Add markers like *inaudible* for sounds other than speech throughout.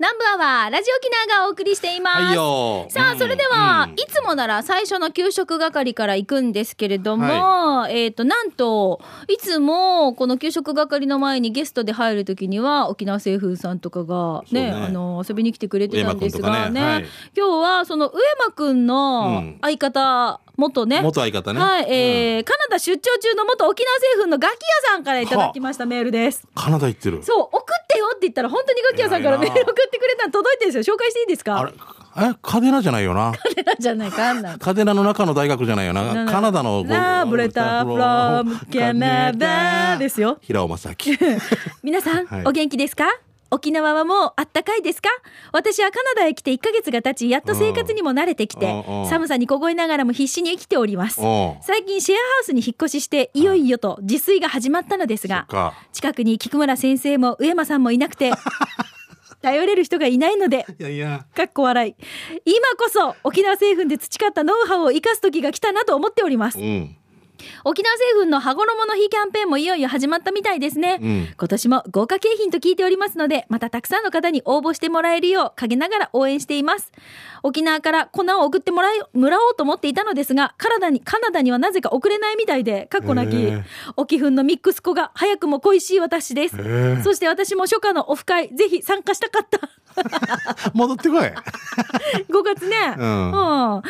南部アワーラジオ沖縄がお送りしています。はいよ。さあ、それでは、うん。いつもなら最初の給食係から行くんですけれども、はえっ、と、なんと、いつもこの給食係の前にゲストで入るときには、沖縄製粉さんとかがね、ねあの、遊びに来てくれてたんですがね、ねはい。今日はその上間くんうのん。相方、元ね、元相方ね。はい、えーカナダ出張中の元沖縄製粉のガキ屋さんからいただきましたメールです。カナダ行ってる。そう、送ってよって言ったら、本当にガキ屋さんからメール送ってくれたの届いてるんですよ。紹介していいですか？あれ、え、カデナじゃないよな。カデナじゃないか。カデナの中の大学じゃないよな。カナダの。ラブレターフロムカナダですよ。平尾正樹。皆さん、はいお元気ですか沖縄はもうあったかいですか？私はカナダへ来て1ヶ月が経ち、やっと生活にも慣れてきて寒さに凍えながらも必死に生きております。最近シェアハウスに引っ越しして、いよいよと自炊が始まったのですが、か。近くに菊村先生も上間さんもいなくて、*laughs* 頼れる人がいないので、いやいや。かっこ笑い。今こそ沖縄製粉で培ったノウハウを生かす時が来たなと思っておりますう。ん。沖縄製粉の羽衣の日キャンペーンもいよいよ始まったみたいですね。うん今年も豪華景品と聞いておりますので、またたくさんの方に応募してもらえるよう陰ながら応援しています。沖縄から粉を送ってもらい、もらおうと思っていたのですが、カナダに、カナダにはなぜか送れないみたいで、かっこなきへえ、沖粉のミックス粉が早くも恋しい私です。へえそして私も初夏のオフ会、ぜひ参加したかった。*laughs* 戻ってこい。*laughs* 5月ね。ううんん。カナ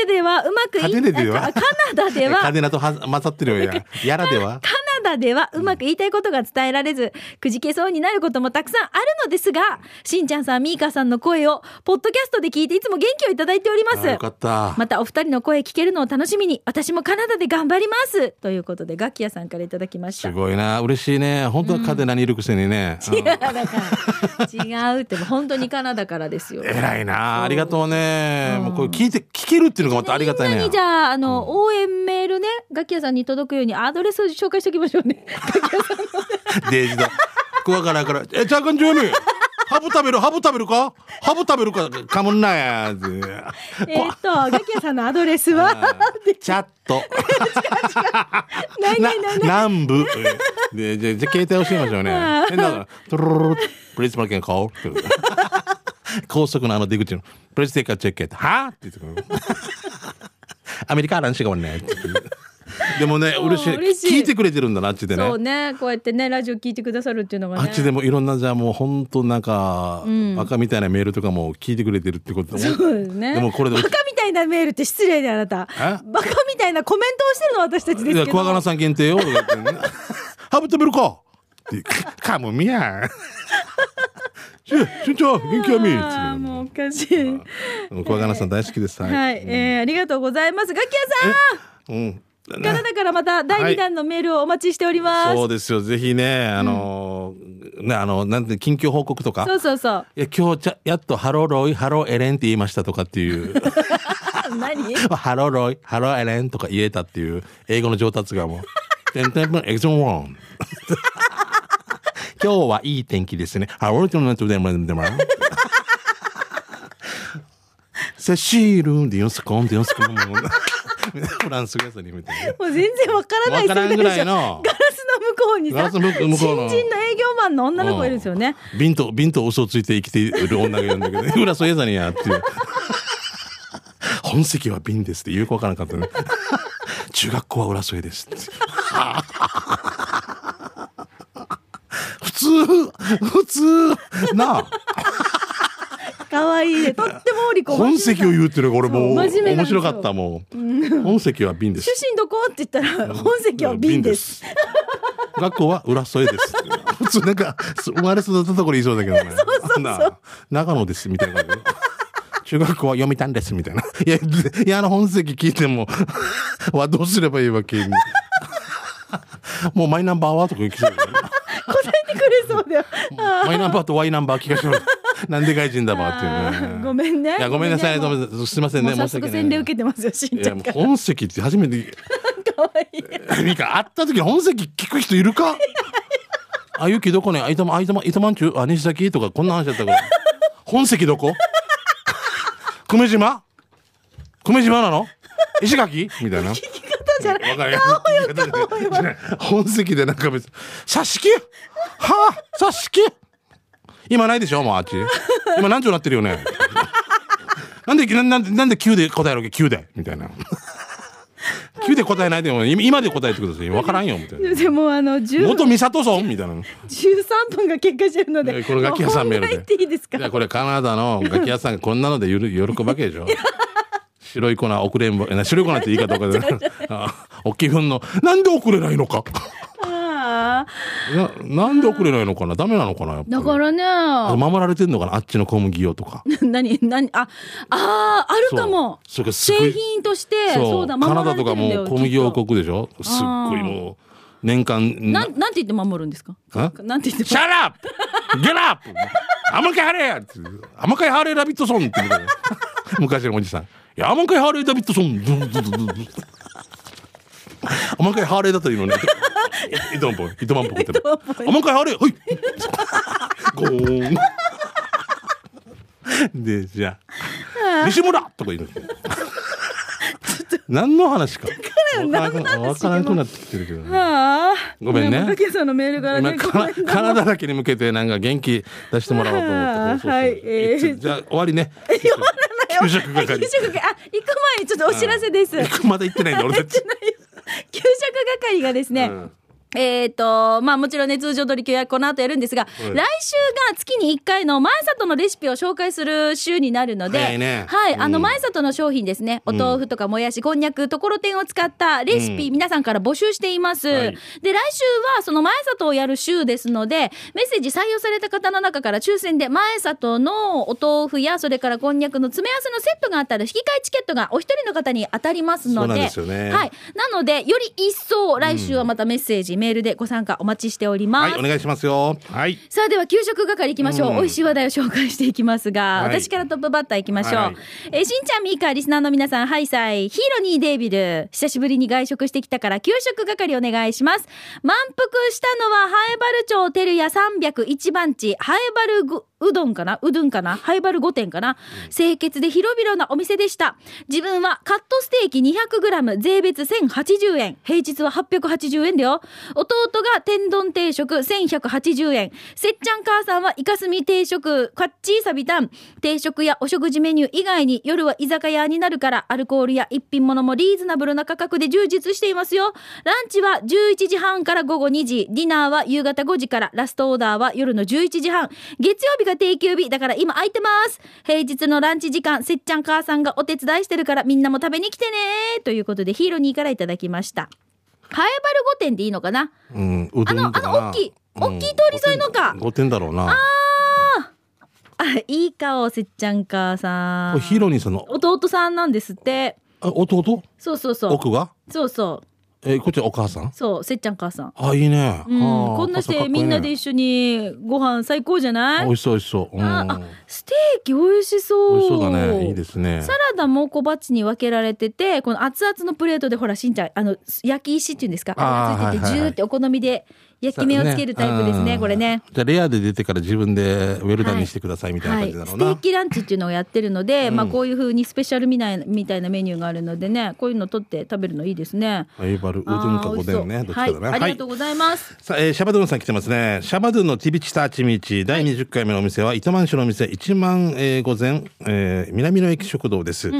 ダではうまくいカナダでは？あカナダでは？カデナとは混ざってるよや。*laughs* やらでは？カナダではうまく言いたいことが伝えられず、くじけそうになることもたくさんあるのですが、しんちゃんさん、みーかさんの声を、ポッドキャストで聞いていつも元気をいただいておりますあよ。かった。またお二人の声聞けるのを楽しみに、私もカナダで頑張りますということで、ガッキヤさんからいただきました。すごいな。嬉しいね。本当はカデナにいるくせにね。うん違う、だから、違うって、本当にカナダからですよ。偉いな。ありがとうね。うんもうこれ聞いて、聞けるっていうのがまたありがたいねみんなにじ。ゃあ、あの、応援メールね、ガッキヤさんに届くようにアドレスを紹介しておきましょうね。*laughs* デージだ。クワからから、え、ちゃかんちょに。ハブ食べる？ハブ食べるか？ハブ食べるか？かむんなや。えーっと、ガッキヤさんのアドレスは、チャット。*laughs* 何な何何南部。で、じゃ、じゃ、携帯教えましょうね。でだから、トロロロロプレイスマーケン買おうって。*laughs* 高速のあの出口の、プレイステーカーチェックやって、はぁって言ってくる。*laughs* アメリカランシがね。って言ってでもね、*laughs* 嬉しい。嬉しい聞いてくれてるんだな、あっちでね。そうね、こうやってね、ラジオ聞いてくださるっていうのがね。あっちでもいろんなじゃあもう本当なんか、バカみたいなメールとかも聞いてくれてるってことでそうですね。でもこれでバカみたいなメールって失礼であなた。え？バカみたいなコメントをしてるのは私たちですけど。クワガナさん限定よ。とか言ってねハブ食べるかってかむみや。しゅ、しゅんちゃん、元気やみ。ああ、もうおかしい。クワガナさん大好きです。はい。はい、えー、ありがとうございます。ガキヤうん。さん、カナダからまた第2弾のメールをお待ちしております。そうですよ。ぜひね、あのー、ね、あの、なんて、緊急報告とか。そうそうそう。いや、今日ちゃ、やっとハローロイ、ハローエレンって言いましたとかっていう。*laughs* 何？ハローロイ、ハローエレンとか言えたっていう英語の上達がもう。てんてんぷんエクゾンワン。今日はいい天気ですね。ハロートナトデマンデマン。セシールディオスコンディオスコン。フランス語やつに。もう全然わからないわからんぐらいのガラスの向こうにさ、向こうの新人の営業マンの女の子いるんですよね。瓶と、瓶と嘘をついて生きている女がいるんだけど、裏そうやざにやって。本籍は瓶ですってよくわからなかったね。中学校は裏添えですって。普通、普通、なあ、可愛いね。*laughs* とってもお利口。本籍を言うっていうのが俺もう面白かったもん。本籍は瓶です出。身どこ？って言ったら、本籍は瓶です。。学校は浦添です。普通なんか生まれ育ったところ言いそうだけどね。*laughs* そうそう長野ですみたいな。中学校は読みたんですみたいな。いや、いや、あの本籍聞いても、*laughs* はどうすればいいわけ？もうマイナンバーは？とか聞きそうだよねだよ。マイナンバーと Y ナンバー聞かせてもらうなんで外人だばっていうね。ごめんね。いや、ごめんなさい。すいませんね。もう早速洗礼受けてますよ、しんちゃんから。本籍って初めて、可愛い。ミカ、会った時本籍聞く人いるか？あ、ゆきどこね？あいたま、あいたま、いたまんちゅう？あ、西崎とか、こんな話だったから。本籍どこ？久米島？久米島なの？石垣？みたいな。じゃない。わかる本籍でなんか別に、挿し木？はあ、挿し木？今ないでしょもうあっち。今何兆なってるよね？なんで、なんなんで、なんで9で答えるわけ ?9 でみたいな。9で答えないでも、今今で答えてください。わからんよ、みたいな。でもあの10元美里村？みたいな。13分が結果してるので、えこれ楽器屋さんメールでこれカナダの楽器屋さんがこんなのでゆる喜ぶわけでしょ白い粉遅れんぼえな白い粉って言い方とかで *laughs* *laughs* あ大きい分のなんで遅れないのか。ああいやなんで遅れないのかな。ダメなのかなやっぱり。だからね。守られてんのかなあっちの小麦用とか。*laughs* 何何ああーあるかも。製い。品としてそう。そうだカナダとか守られてるんだよもう小麦王きっと。国でしょ。すっごいもう年間なんなんて言って守るんですか？あなんて言ってシャラップゲラップ甘いハレ甘いハレーラビットソンって昔のおじさん。いや、甘いハーレーダビッドソン。ドゥンドゥンドゥンドゥン甘いハーレーだというのね。い糸満っぽい。糸満っぽくて。甘いハーレー、はい。ゴーン。で、じゃあ、西村とか言うの。何の話か。わからなくなってきてるけどね。はあごめんねさんのメールから今ねごカめんなカナダだけに向けてなんか元気出してもらおうと思ってはいえーじゃあ終わりね給食係。給食係。あ行く前にちょっとお知らせです。給食まだ行ってないんだ俺たち、*laughs* 係がですね、うんえっ、と、まあもちろんね、通常取り契約この後やるんですが、来週が月に1回の前里のレシピを紹介する週になるので、ね。はい、あのうん。前里の商品ですね、お豆腐とかもやし、こんにゃく、ところてんを使ったレシピ、皆さんから募集しています。はい。で、来週はその前里をやる週ですので、メッセージ採用された方の中から抽選で前里のお豆腐や、それからこんにゃくの詰め合わせのセットがあったら、引き換えチケットがお一人の方に当たりますので、ですよね。はい。なので、より一層来週はまたメッセージ、メールでご参加お待ちしております。はいお願いしますよ。はい。さあでは給食係行きましょう、うん。美味しい話題を紹介していきますが、はい。私からトップバッター行きましょう、はいえーしんちゃんみーかリスナーの皆さんハイサイ。ヒーロニーデービル。久しぶりに外食してきたから給食係お願いします。満腹したのはハエバル町テルヤ301番地。ハエバルぐうどんかな？うどんかな？ハイバル5店かな、清潔で広々なお店でした。自分はカットステーキ 200g 税別1080円。平日は880円だよ。弟が天丼定食1180円。せっちゃん母さんはイカスミ定食。カッチーサビタン定食やお食事メニュー以外に夜は居酒屋になるからアルコールや一品物もリーズナブルな価格で充実していますよ。ランチは11時半から午後2時。ディナーは夕方5時から。ラストオーダーは夜の11時半。月曜日が定休日だから今空いてます。平日のランチ時間せっちゃん母さんがお手伝いしてるからみんなも食べに来てね。ということでヒーローニーからいただきました。ハエバル5点でいいのかな？うんあのあの大きい大きい通り沿いのか。5点だろうな。あいい顔せっちゃん母さん。ヒーローニーさんの？弟さんなんですって。あ弟？そうそうそう。奥が？そうそうえこっちはお母さん？そうせっちゃん母さん。あいいね。うん。こんなしてみんなで一緒にご飯最高じゃない？美味しそう美味しそう。うん。ああステーキ美味しそう。美味しそうだね。いいですね。サラダも小鉢に分けられててこの熱々のプレートでほらしんちゃんあの焼き石っていうんですか？あついててジューってお好みで焼き目をつけるタイプですねうんこれね。じゃあレアで出てから自分でウェルダンにしてくださいみたいなはい、感じだろうな、ステーキランチっていうのをやってるので、うん。まあこういう風にスペシャルみたいなみたいなメニューがあるのでねこういうの取って食べるのいいですね。ハイバルうどんかおでんねはい、ありがとうございます。さあ、えーシャバドゥンさん来てますね。シャバドゥンのティビチターチミチ第20回目のお店は、糸満市のお店、一万、えー、午前、えー南の駅食堂です、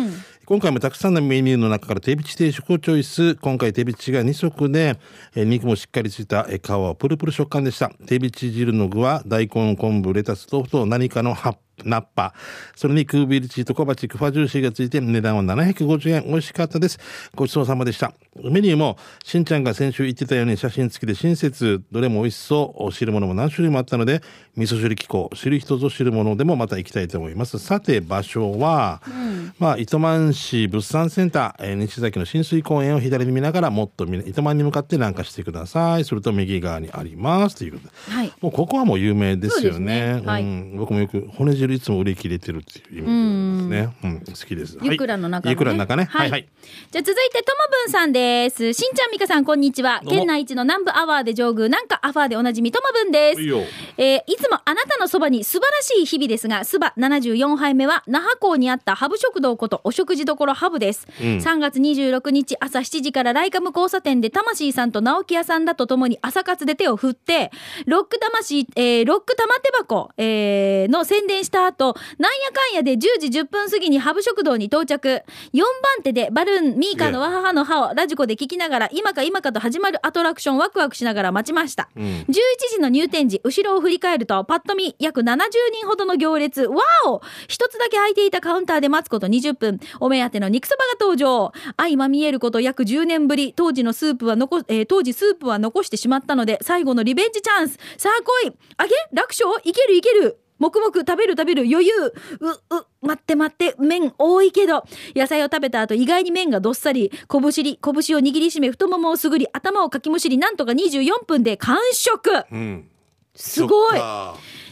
今回もたくさんのメニューの中から手びち定食をチョイス。今回手びちが2足で、え肉もしっかりついた、え皮はプルプル食感でした。手びち汁の具は大根、昆布、レタス、豆腐と何かの葉っぱナッパ。それにクービルチーと小鉢、クファジューシーがついて値段は750円。美味しかったです。ごちそうさまでした。メニューも、しんちゃんが先週言ってたように写真付きで親切、どれも美味しそう。知るものも何種類もあったので、味噌汁機構、知る人ぞ知るものでもまた行きたいと思います。さて、場所は、まあ、糸満市物産センター、えー西崎の浸水公園を左に見ながら、もっとみ糸満に向かって南下してください。すると右側にあります。ということで。はい。もうここはもう有名ですよね。ねはいうん、僕もよく骨汁いつも売り切れてるっていう意味で。ね。うん、好きです。ゆくらの中の、ねはいゆくらの中ね。はいはい。じゃあ続いてともぶんさんです。しんちゃんみかさんこんにちは。県内一の南部アワーで上宮なんかアファーでおなじみともぶんです。いえーいつもあなたのそばに素晴らしい日々ですが、スバ74杯目は那覇港にあったハブ食堂ことお食事処ハブです。3月26日朝7時からライカム交差点で魂さんと直木屋さんだとともに朝活で手を振って、ロック魂、えーロック玉手箱、えーの宣伝した後、なんやかんやで10時10分過ぎにハブ食堂に到着。4番手でバルーン、ミーカーのわははの歯をラジコで聞きながら、今か今かと始まるアトラクションワクワクしながら待ちました。11時の入店時、後ろを振り返ると、パッと見約70人ほどの行列。わお一つだけ空いていたカウンターで待つこと20分。お目当ての肉そばが登場。相まみえること約10年ぶり。当時のスープは残、えー当時スープは残してしまったので、最後のリベンジチャンス。さあ来いあげ楽勝?いけるいける黙々食べる食べる余裕。う、う、待って待って、麺多いけど。野菜を食べた後、意外に麺がどっさり、拳り、拳を握りしめ、太ももをすぐり、頭をかきむしり、なんとか24分で完食。うん。すごい。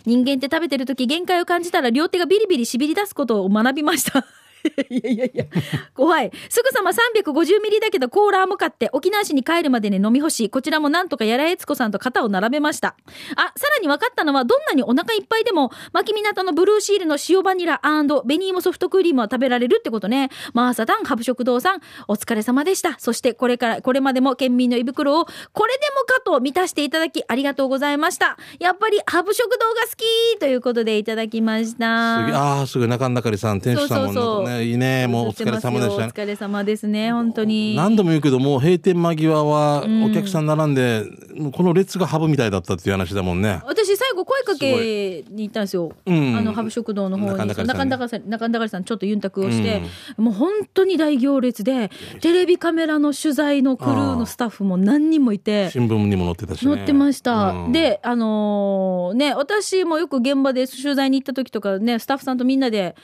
人間って食べてる時限界を感じたら両手がビリビリしびり出すことを学びました。いやいやいや、怖い。すぐさま350ミリだけどコーラーも買って沖縄市に帰るまでに飲み干し、こちらもなんとかやらえつこさんと肩を並べました。あ、さらに分かったのはどんなにお腹いっぱいでも、牧港のブルーシールの塩バニラ紅芋ソフトクリームは食べられるってことね。マーサタン、ハブ食堂さん、お疲れ様でした。そしてこれから、これまでも県民の胃袋をこれでもかと満たしていただきありがとうございました。やっぱりハブ食堂が好きということでいただきましすげた。ああ、すぐ中んだかりさん、店主さんもそうそうそうね、いいね。もうお疲れ様でしたね。お疲れ様ですね、本当に。何度も言うけど、もう閉店間際はお客さん並んで、もうこの列がハブみたいだったっていう話だもんね。私最後声かけに行ったんですよ。うんあのハブ食堂の方に中中んだかりさん中んだかりさんちょっとユンタクをして、もう本当に大行列でテレビカメラの取材のクルーのスタッフも何人もいて。新聞にも載ってたしね。乗ってました、うん、であのーね私もよく現場で取材に行った時とかねスタッフさんとみんなで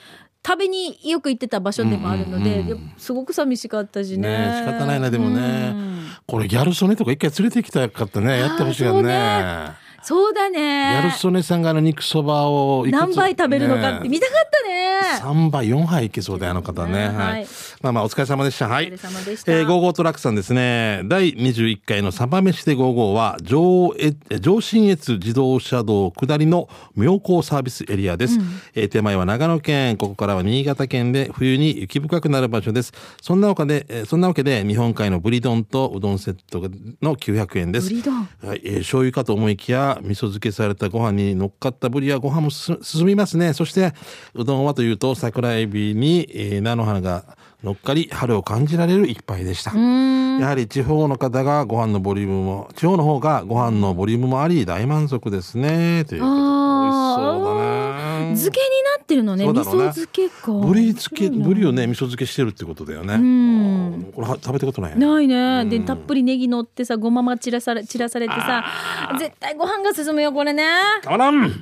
食べによく行ってた場所でもあるので、うんうんうんすごく寂しかったしね。ね仕方ないな、でもね。うん。これギャル曽根とか一回連れてきたかったね。やってほしいよあーそうねね。ギャルね曽根さんがあの肉そばを何杯食べるのかって見たかったね3杯、4杯いけそうだよ、あの方ね。はいはい。まあまあ、お疲れ様でした。はい。お疲れ様でしたえー、ゴーゴートラックさんですね。第21回のサバ飯でゴーゴーは、上越、上信越自動車道下りの妙高サービスエリアです。えー手前は長野県、ここからは新潟県で冬に雪深くなる場所です。そんなわけで、えーそんなわけで、日本海のブリ丼とうどんセットの900円です。ブリ丼はい、えー醤油かと思いきや、味噌漬けされたご飯に乗っかったぶりやご飯も進みますね。そして、うどんはというと、桜エビに、えー菜の花が乗っかり、春を感じられる一杯でした。やはり地方の方がご飯のボリュームも、地方の方がご飯のボリュームもあり、大満足ですね。ということで、美味しそうだね。漬けになってるのね。味噌漬けか。ブリ漬け、ブリをね、味噌漬けしてるってことだよね。ん。これは食べたことない。ないね。でたっぷりネギ乗ってさごまま散らされ散らされてさ絶対ご飯が進むよこれね。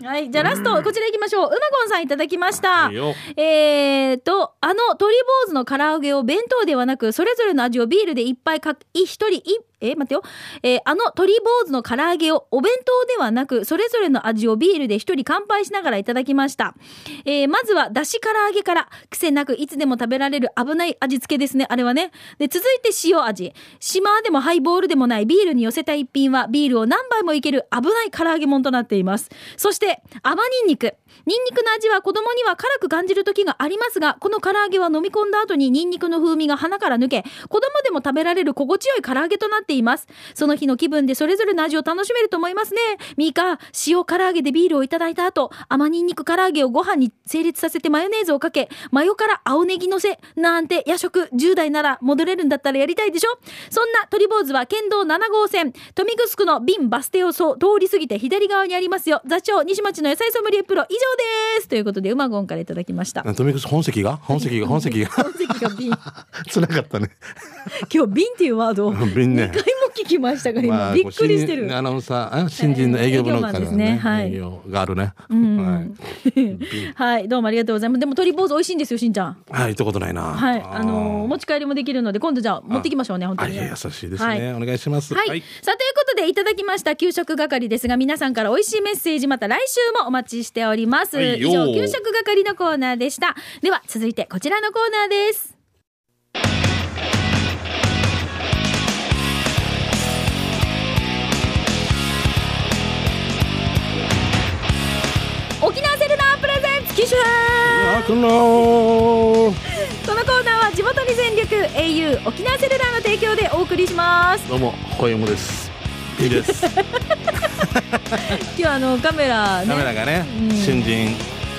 はいじゃあラストこちら行きましょう。うまごんさんいただきました。いいよ。えーとあの鶏坊主の唐揚げを弁当ではなくそれぞれの味をビールで一杯か一人一え待ってよ、えーあの鶏坊主の唐揚げをお弁当ではなくそれぞれの味をビールで一人乾杯しながらいただきました、えーまずはだし唐揚げから癖なくいつでも食べられる危ない味付けですね。あれはね。で続いて塩味。島でもハイボールでもないビールに寄せた一品はビールを何杯もいける危ない唐揚げもんとなっています。そして甘ニンニク。ニンニクの味は子供には辛く感じる時がありますがこの唐揚げは飲み込んだ後にニンニクの風味が鼻から抜け子供でも食べられる心地よい唐揚げとなっています。その日の気分でそれぞれの味を楽しめると思いますね。ミカ塩唐揚げでビールをいただいた後甘ニンニク唐揚げをご飯に成立させてマヨネーズをかけマヨから青ネギのせなんて夜食10代なら戻れるんだったらやりたいでしょ？そんな鳥坊主は県道7号線豊見城の瓶バス停を通り過ぎて左側にありますよ。座長西町の野菜ソムリエプロ以上です。ということでうまごんからいただきました。とにかく本籍が？本籍が？本籍が？*laughs* 本席が瓶。*laughs* つらかったね。*laughs* 今日瓶っていうワードを瓶ね。2回も聞きましたか今、まあびっくりしてる。アナウンサーあ新人の営業部の方ですね。はい。営業があるね、うん。*laughs* はい、どうもありがとうございます。でも鶏坊主美味しいんですよしんちゃん。はい、はい、行ったことないな。はい。あのー持ち帰りもできるので今度じゃあ持ってきましょうね本当に優しいですね、はい。お願いします。はい、さあということでいただきました給食係ですが皆さんから美味しいメッセージまた来週もお待ちしております、以上給食係のコーナーでした。では続いてこちらのコーナーです沖縄セルラープレゼンツ機種編。このコーナーは地元に全力 au 沖縄セルラーの提供でお送りします。どうも小山です。いいです。*laughs* 今日あのカメラね。カメラがね、うん。新人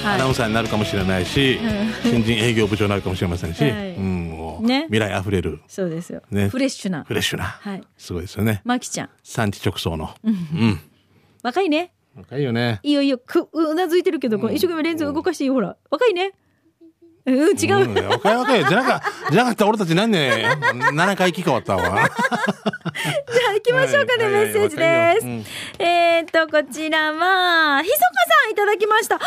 はい。アナウンサーになるかもしれないし、うん。新人営業部長になるかもしれませんし、はい。うん、もうね。未来あふれるそうですよ、ね。フレッシュな。フレッシュな、はい。すごいですよね。マキちゃん。産地直送の。うん。若いね若いよね。いいよいいよくうなずいてるけど、この一生懸命レンズ動かしていいよほら。若いねうん違う、うん、若い若いじゃなかじゃなかったら俺たち何年7回機変わったわ。*laughs* じゃあ行きましょうかね、はいメッセージです、はいはいえー、っとこちらはひそかさんいただきました。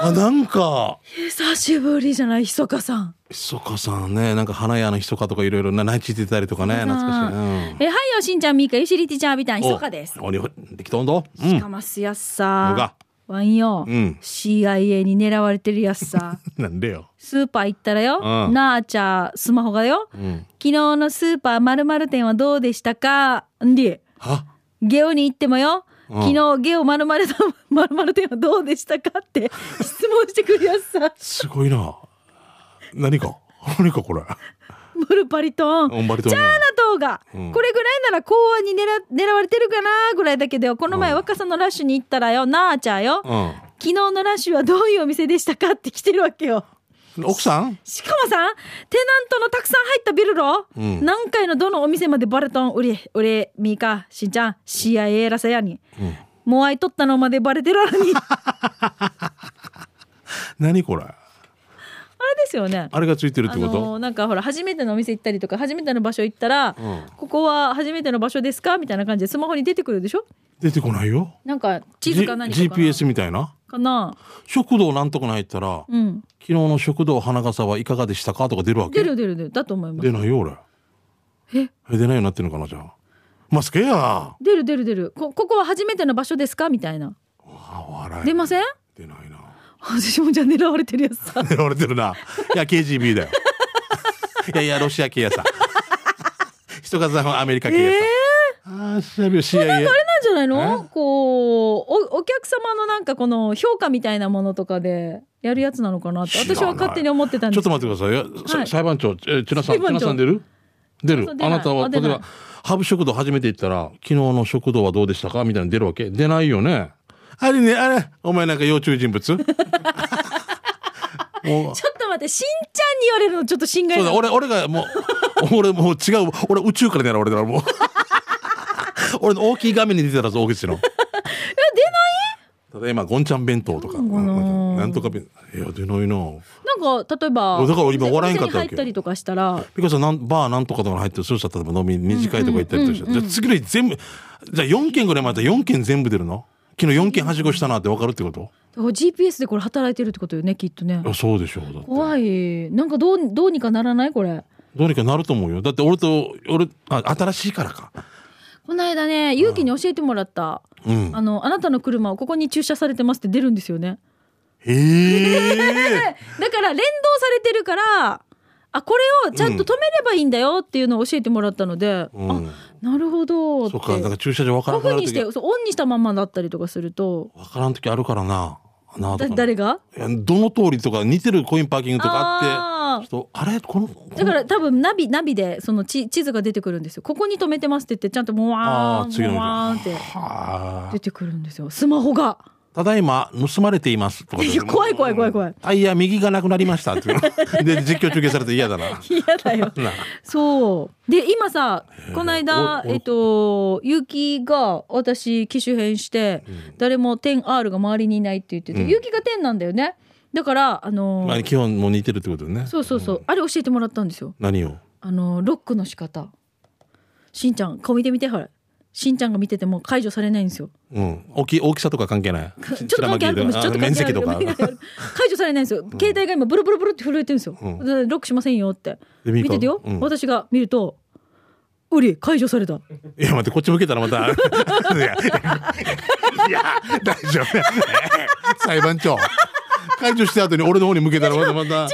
あなんか。久しぶりじゃないひそかさん。ひそかさんねなんか花屋のひそかとかいろいろな内地ってたりとかね懐かしい、うん。えはいよしんちゃんみーかゆしりてちゃんみたいなひそかです。おおにできとんどうしんかますやさがワンよ、うん。CIA に狙われてるやつさ。*laughs* なんでよ。スーパー行ったらよ、うん。なあちゃスマホがよ、うん。昨日のスーパーまるまる店はどうでしたか？んでは？ゲオに行ってもよ、うん。昨日ゲオまるまるまるまる店はどうでしたか？って *laughs* 質問してくるやつさ。すごいな。何か？何かこれ？ムルパリトン。オンバリトン。チャーナ島が、うん。これぐらいなら公安に狙狙われてるかなぐらいだけどこの前うん。若さのラッシュに行ったらよなあちゃんよ、う昨日のラッシュはどういうお店でしたかって来てるわけよ。ん奥さん？しかもさテナントのたくさん入ったビルロ、うん。何回のどのお店までバレトン売れ売れミーカしんちゃん？CIA らさやに、うん。もう愛取ったのまでバレてるのに。あ *laughs* 何これ？れですよね。あれがついてるってこと、なんかほら初めてのお店行ったりとか初めての場所行ったら、うん。ここは初めての場所ですか？みたいな感じでスマホに出てくるでしょ？出てこないよ。なんか地図か何かか GPS みたいな？かな？食堂なんとかに入ったら、うん。昨日の食堂花笠はいかがでしたか？とか出るわけ？出る出る出る。だと思います。出ないよ俺。え？え出ないようになってるのかなじゃあ。マスケや出る出る出る。こここは初めての場所ですか？みたいな。あ笑い。出ません？出ないな私もじゃあ狙われてるやつさ。*laughs* 狙われてるな。いや KGB だよ。*laughs* いやいやロシア系やさ。人数はアメリカ系やさ、ああ調べよう CIA なんじゃないの？え？こうおお客様のなんかこの評価みたいなものとかでやるやつなのかなって私は勝手に思ってたんです。ちょっと待ってください。はい。裁判長え千奈さん千奈さん出る？出る。あなたは例えばハブ食堂初めて行ったら昨日の食堂はどうでしたか？みたいなの出るわけ？出ないよねあれねあれお前なんか要注意人物？*laughs* もう。ちょっと待ってしんちゃんに言われるのちょっと心外な。そうだ俺俺がもう *laughs* 俺もう違う俺宇宙から狙われたらもう。*laughs* 俺の大きい画面に出てたら大口の。ただ今ゴンちゃん弁当とか。なな？んとか弁いや出ないな。なんか例えばだから俺今笑えんかったわけ入ったりとかしたら。ピカさんなんバーなんとかとかに入ってるそうしたら例えば飲み二次会とか行ったりとかして、じゃあ次の日全部じゃあ4件ぐらいまで4件全部出るの？昨日4件はしごしたなって分かるってこと？GPS でこれ働いてるってことよねきっとね。いやそうでしょうだって。怖い。なんかどうどうにかならない？これ。どうにかなると思うよ。だって俺と俺あ新しいからか。この間ね勇気に教えてもらった、うん。あのあなたの車はここに駐車されてますって出るんですよね。へえ。*laughs* だから連動されてるからあこれをちゃんと止めればいいんだよっていうのを教えてもらったので、うん。あなるほど。そっかだから駐車場分からにしてオンにしたままだったりとかすると。分からん時あるからななだか。誰が？いやどの通りとか似てるコインパーキングとかああってあれ？このだから多分ナビナビでその地地図が出てくるんですよ。ここに止めてますって言ってちゃんともわーんあー次の日もわーんって。はあ出てくるんですよ。スマホがただいま盗まれていますとか怖い怖い怖い怖い。タイヤ右がなくなりましたって。い *laughs* うで実況中継されて嫌だな。嫌だよ。*laughs* なそう。で今さこの間えっと結城が私機種変して、誰も 10R が周りにいないって言ってて、うん。結城が10なんだよね。だからあのーまあ基本もう似てるってことね。そうそうそう、あれ教えてもらったんですよ。何を？あのーロックの仕方。しんちゃん顔見てみてほらしんちゃんが見てても解除されないんですよ。うん。大き大きさとか関係ない。ちょっと関係あるかもしれない。面積とか。*laughs* 解除されないんですよ。携帯が今ブルブルブルって震えてるんですよ。うんでロックしませんよって。見ててよ、うん私が見ると、うり解除された。いや、待って、こっち向けたらまた。*laughs* *laughs* いや、大丈夫。裁判長。解除した後に俺の方に向けたらまたまた。違う。違うって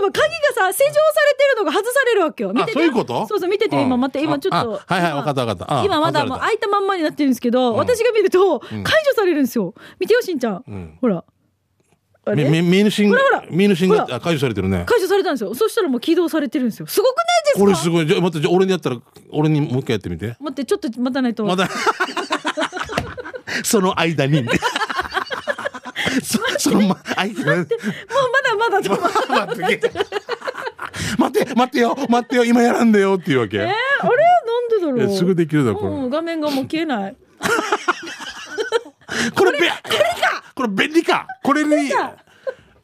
ば鍵がさ施錠されてるのが外されるわけよ。見ててそういうこと？そうそう見てて今待って今ちょっと。あはいはい今わかったわかったあ今まだもう開いたまんまになってるんですけど、私が見ると解除されるんですよ。見てよしんちゃん。んほら。ミーヌシンが解除されてるね。解除されたんですよ。そしたらもう起動されてるんですよ。すごくないですか？これすごい。じゃあ待って、じゃあ俺にやったら、俺にもう一回やってみて。待ってちょっと待たないと。まだ。*laughs* その間に。そそのま、間もうまだまだと思って。*laughs* 待って。待って、よ、待ってよ、今やらんでよっていうわけ。えー、あれ？なんでだろう？すぐできるだろこれうん、画面がもう消えない。*laughs* これべ、これかこれ便利かこれにか、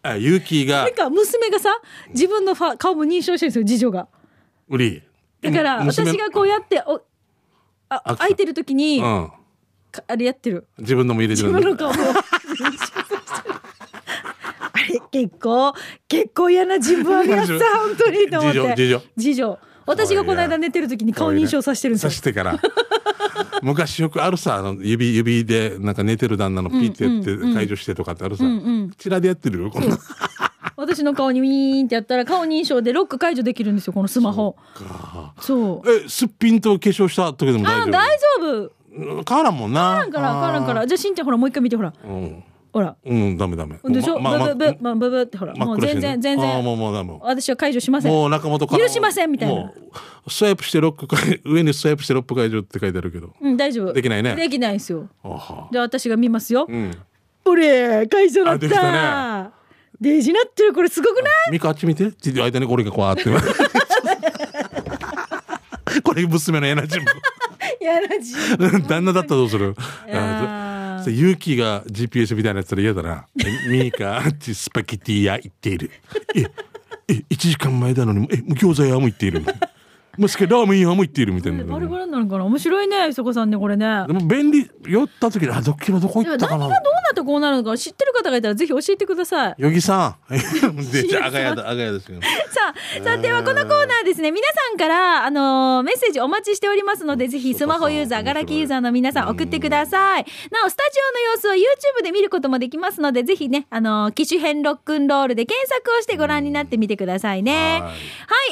あ、ユーキーがなん、か？娘がさ、自分のファ顔も認証してるんですよ、次女が。売り。だから、娘私がこうやって、お、あ、あ開いてる時に、うん。かあれやってる。自分のも入れて自るんだ分の顔も。結構、結構嫌な自分あるやつさ、*laughs* 本当にと思って。次女次女次女。私がこの間寝てる時に顔認証させてるんですよさ。してから。昔よくあるさ、あの指、指でなんか寝てる旦那のピーってやって解除してとかってあるさ。うんうんこちらでやってるよ、こんな。私の顔にウィーンってやったら顔認証でロック解除できるんですよ、このスマホ。そう。え、すっぴんと化粧した時でも大あ、丈大丈夫。夫変わらんもんな。変わらんから、変わらんから。じゃあ、しんちゃんほら、もう一回見て、ほら。うん。ほら。うん、ダメダメ。でしょ？ブままブブブブブってほら。もう全然、全あー然。もうもうダメ。私は解除しません。もう中本。許しませんみたいなスワイプしてロック解、*laughs* 上にスワイプしてロック解除って書いてあるけど。うん、大丈夫。できないねできないですよ。じゃあ、私が見ますよ。うん。おれ、解除なった。あできたねデージなってる、これすごくない？ミカあっち見て間にこれがこうあって。*laughs* *laughs* これ娘のエナジーやらじ。旦那だったらどうする？いやーあユーキが GPS みたいなやつら嫌だな。*laughs* ミカ、あっちスパゲティ屋行っている。え、え、1時間前だのに、え、もう餃子屋も行っている。もしくはラーメン屋も行っているみたいな。バラバラになるから面白いね、そこさんね、これね。でも便利、寄った時に、あ、どっちのどこ行ったかな何がどうなってこうなるのか知ってる方がいたらぜひ教えてください。*laughs* ヨギさん。で、じゃあ、あがやだ、あがやですよ。さあ、さあ、ではこのコーナーですね、皆さんから、あのーメッセージお待ちしておりますので、ぜひスマホユーザー、ガラキーユーザーの皆さん送ってください。なお、スタジオの様子は YouTube で見ることもできますので、ぜひね、あのー機種編ロックンロールで検索をしてご覧になってみてくださいね。はは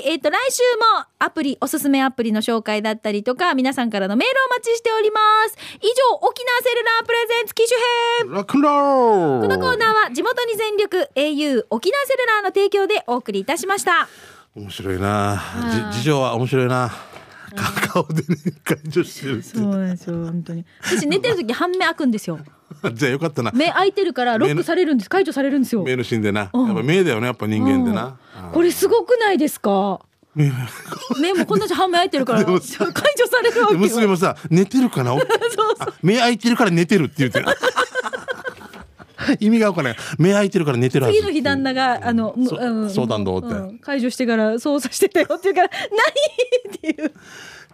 いい。えっ、と、来週もアプリ、おすすめアプリの紹介だったりとか、皆さんからのメールをお待ちしております。以上、沖縄セルラープレゼンツ機種編クンロー。ルこのコーナーは地元に全力 au 沖縄セルラーの提供でお送りいたしました。面白いな。じ事情は面白いな。顔でね解除してるって。そうなんですよ、本当に。私寝てる時半目開くんですよ。*laughs* じゃあよかったな。目開いてるからロックされるんです。解除されるんですよ。目の死んでなやっうんぱ目だよねやっぱ人間ってな。うん。これすごくないですか？目目もこんな半目開いてるから。解除されるわけよ。娘もさ寝てるかな？*laughs* そうあ目開いてるから寝てるって言ってる *laughs* 意味がわからない。目開いてるから寝てるはず。次の日旦那が、あの、うん。相談どうって。ん。解除してから操作してたよって言うから、*laughs* 何？っていう。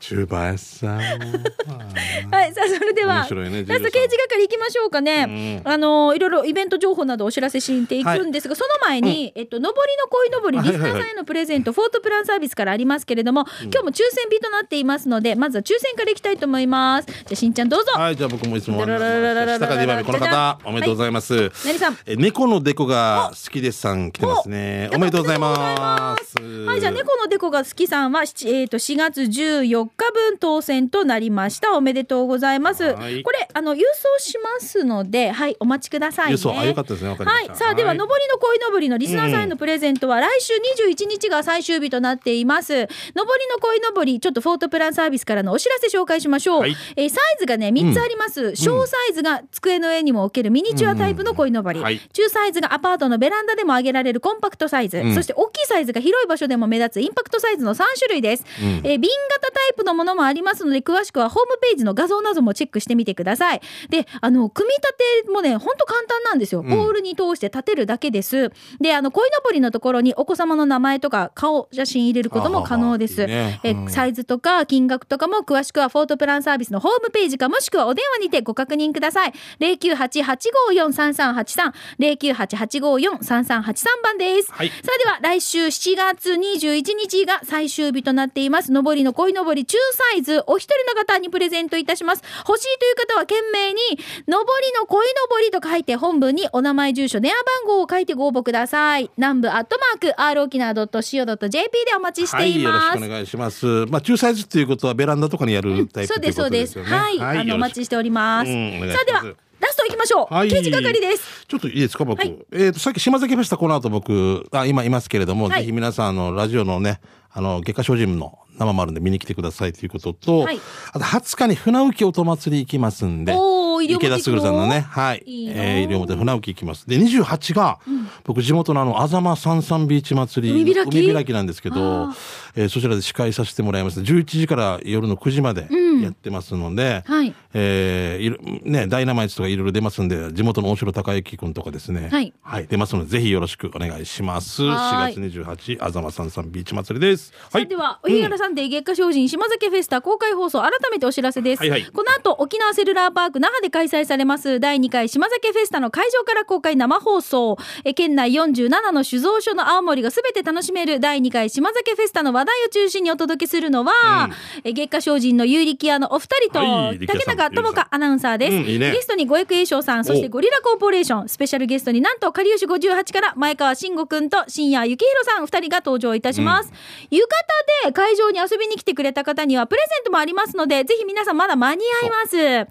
中林さん *laughs* はい、さあ、それでは、ねラスト刑事係行きましょうかね。あの、いろいろイベント情報などお知らせしていくんですが、その前に、えっと、上りの恋のぼり、あリスナーはいはいはいさんへのプレゼント、フォートプランサービスからありますけれども、今日も抽選日となっていますので、まずは抽選からいきたいと思います。じゃあ、しんちゃんどうぞ。はい、じゃあ僕もいつも。下から2番目、この方、おめでとうございます。何さんえ猫のデコが好きですさん来てますね。おめでとうございます。はい、じゃあ、猫のデコが好きさんは、7えー、と4月14日分当選となりました。おめでとうございます。はい。これ、あの、郵送しますので、はい、お待ちくださいね。郵送。あよかったですね。わかりました。はい、さあ、では、はい。上りの恋のぼりのリスナーさんへのプレゼントは、来週21日が最終日となっています。上りの恋のぼり、ちょっとフォートプランサービスからのお知らせ紹介しましょう。はい。えーサイズがね、3つあります。小サイズが机の上にも置けるミニチュアタイプの恋のぼり。はい。中サイズがアパートのベランダでも上げられるコンパクトサイズ、ん。そして大きいサイズが広い場所でも目立つインパクトサイズの3種類です、ん。えー瓶型タイープのものもありますので、詳しくはホームページの画像などもチェックしてみてください。で、あの、組み立てもね、ほんと簡単なんですよ。ポールに通して立てるだけです。で、あの、鯉のぼりのところにお子様の名前とか顔写真入れることも可能です。あははねえうんサイズとか金額とかも詳しくはフォートプランサービスのホームページかもしくはお電話にてご確認ください。098-854-3383、098-854-3383番です。はいそれでは来週7月21日が最終日となっています。上りの鯉のぼり中サイズお一人の方にプレゼントいたします。欲しいという方は懸命に上りの鯉のぼりと書いて本文にお名前、住所、電話番号を書いてご応募ください。南部アットマーク r 沖縄 .co.jp でお待ちしていよろます。しくお願いします。まあ、中サイズっていうことはベランダとかにやるタイプそうです、そうで。すすよね。はい、あの、お待ちしております。うんますさあ、では、ラスト行きましょう。はい刑事係です。ちょっといいですか、僕。はいえっ、と、さっき島崎フェスタこの後僕、あ、今いますけれども、はいぜひ皆さん、あの、ラジオのね、あの、月下精進の生もあるんで見に来てくださいということと、はい。あと20日に船浮き音祭り行きますんで、池田卓さんのね、はい。いえー、西表船浮き行きます。で、28が、僕地元のあの、あざまさんさんビーチ祭り、海開き？開きなんですけどあ、えーそちらで司会させてもらいます。11時から夜の9時までやってますので、はい。えーね、ダイナマイツとかいろいろ出ますんで、地元の大城隆之君とかですね、はい。出ますので、ぜひよろしくお願いします。はーい。4月28、あざまさんさんビーチ祭りです。さあでは、お日柄さんで月下精進島崎フェスタ公開放送改めてお知らせです。はいはいこの後、沖縄セルラーパーク那覇で開催されます第2回島崎フェスタの会場から公開生放送。え県内47の酒造所の青森がすべて楽しめる第2回島崎フェスタの話題を中心にお届けするのは、え月下精進の有力屋のお二人と、はい竹中智香アナウンサーです。うんいいねゲストに五役栄翔さん、そしておゴリラコーポレーション、スペシャルゲストになんと、かりゆし58から前川慎吾くんと深夜幸宏さん二人が登場いたします。浴衣で会場に遊びに来てくれた方にはプレゼントもありますので、ぜひ皆さんまだ間に合います。で、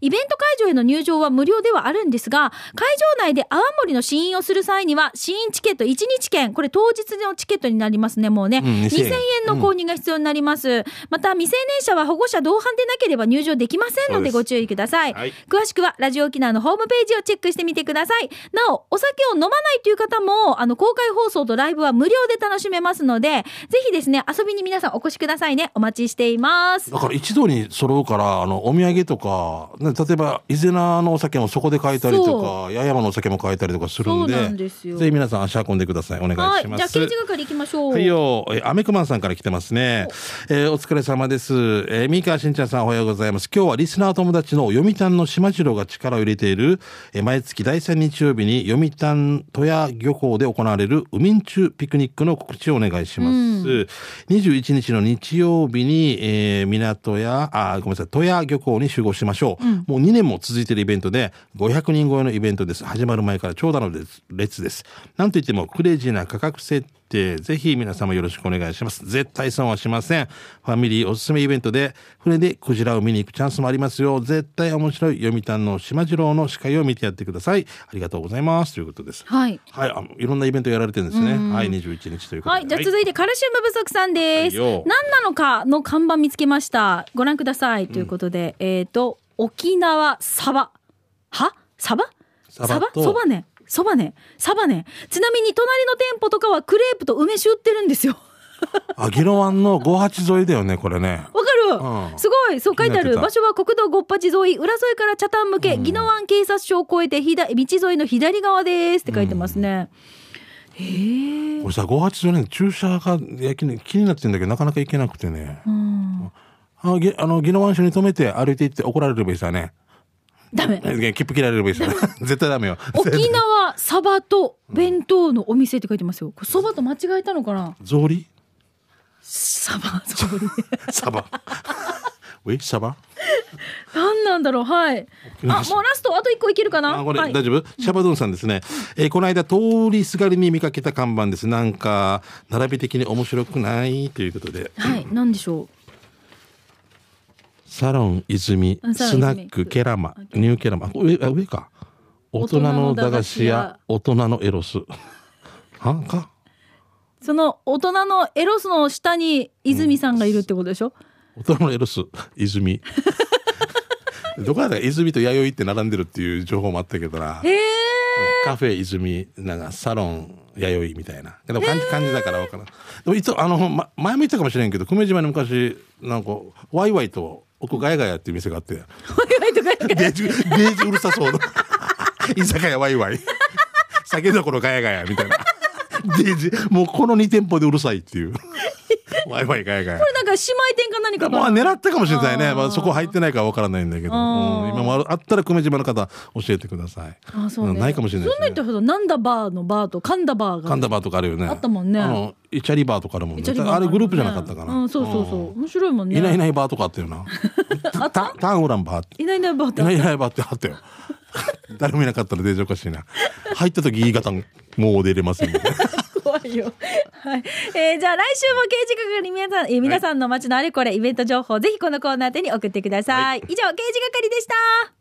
イベント会場への入場は無料ではあるんですが、会場内で泡盛の試飲をする際には、試飲チケット1日券、これ当日のチケットになりますね、もうね。ん2000 2000円の購入が必要になります。また、未成年者は保護者同伴でなければ入場できませんのでご注意ください。はい詳しくはラジオ沖縄のホームページをチェックしてみてください。なお、お酒を飲まないという方も、あの、公開放送とライブは無料で楽しめますので、ぜひですね、遊びに皆さんお越しくださいね。お待ちしています。だから一度に揃うから、あの、お土産とか、ね、例えば、伊勢名のお酒もそこで買えたりとそか、八重山のお酒も買えたりとかするんで、んでぜひ皆さん足運んでください。お願はいい。します。じゃあ、刑事係行きましょう。はいよ。えー、アメクマンさんから来てますね。えーお疲れ様です。えー、三川しんちゃんさんおはようございます。今日はリスナー友達の読谷の島次郎が力を入れている、えー毎月第3日曜日に読谷戸屋漁港で行われる海ん中ピクニックの告知をお願いします。21日の日曜日に、えー港や、あ、ごめんなさい、戸屋漁港に集合しましょう。もう2年も続いているイベントで、500人超えのイベントです。始まる前から長蛇の列列です。なんといってもクレイジーな価格設定、ぜひ皆様よろしくお願いします。絶対損はしません。ファミリーおすすめイベントで、船でクジラを見に行くチャンスもありますよ。絶対面白い読谷の島次郎の司会を見てやってください。ありがとうございます。ということです。はい。はい、あのいろんなイベントやられてるんですね。はい、21日ということで。はい。じゃあ続いてカルシウム不足さんです。はいよ何なのかの看板見つけました。ご覧ください。ということで、えっ、と、沖縄サバ。は？サバ？サバとそばね。そばね。サバね。ちなみに隣の店舗とかはクレープと梅酒売ってるんですよ。あ、ギロワンの58沿いだよね、これね。わかる、うんすごいそう書いてある場所は国道五八沿い裏沿いから茶炭向け宜野湾警察署を越えて左道沿いの左側ですって書いてますね、へえ俺さ、58沿いね、駐車が気に気になってんだけど、なかなか行けなくてね。あ、ぎあの、宜野湾署に止めて歩いて行って怒られればいいさね。ダメ。え切符切られればいいさね。*laughs* 絶対ダメよ。沖縄サバと弁当のお店って書いてますよ。これそばと間違えたのかな？草履？サバそう *laughs* サバ。ウェイサバ？何なんだろう？はい。あもうラストあと一個いけるかな？あ、これ、はい。大丈夫？シャバドゥンさんですね。えーこの間、通りすがりに見かけた看板です。なんか、並び的に面白くないということで。はい何でしょサロン泉ス泉。ナックケラマ、ニューケラマ、あ上あ上か。大人の駄菓子屋、大人のエロス。はか？うその大人のエロスの下に泉さんがいるってことでしょ、大人のエロス、泉。*laughs* どこだか？泉と弥生って並んでるっていう情報もあったけどな。へえカフェ泉、なんかサロン、弥生みたいな。でも感じ感じだから分からん。でもいつあの、ま、前も言ったかもしれんけど久米島に昔なんかワイワイと奥ガヤガヤっていう店があって。デージうるさそう。な居酒屋ワイワイ。酒どころガヤガヤみたいな。デージもうこの2店舗でうるさいっていう *laughs* ワイワイガヤガヤこれなんか姉妹店か何かまあ狙ったかもしれないね。まあ、そこ入ってないからわからないんだけど、うん。今もあったら久米島の方教えてください。あそうね。んないかもしれないそんなん言ったらなんだバーのバーと神田バーが神田バーとかあるよね。あったもんね。あのイチャリバーとかあるもんね。あれグループじゃなかったかな、うんそうそうそう。面白いもんね。いないいないバーとかあったよな。*laughs* タターンウランバー。っていないいないバーっていないいないバーってあったよ。*laughs* 誰もいなかったらデージおかしいな。入った時 E 型もう出れませんみたいよ。はい。えーじゃあ来週も刑事係皆さん、えー皆さんの街のあれこれイベント情報ぜひこのコーナー宛てに送ってください。以上、刑事係でした。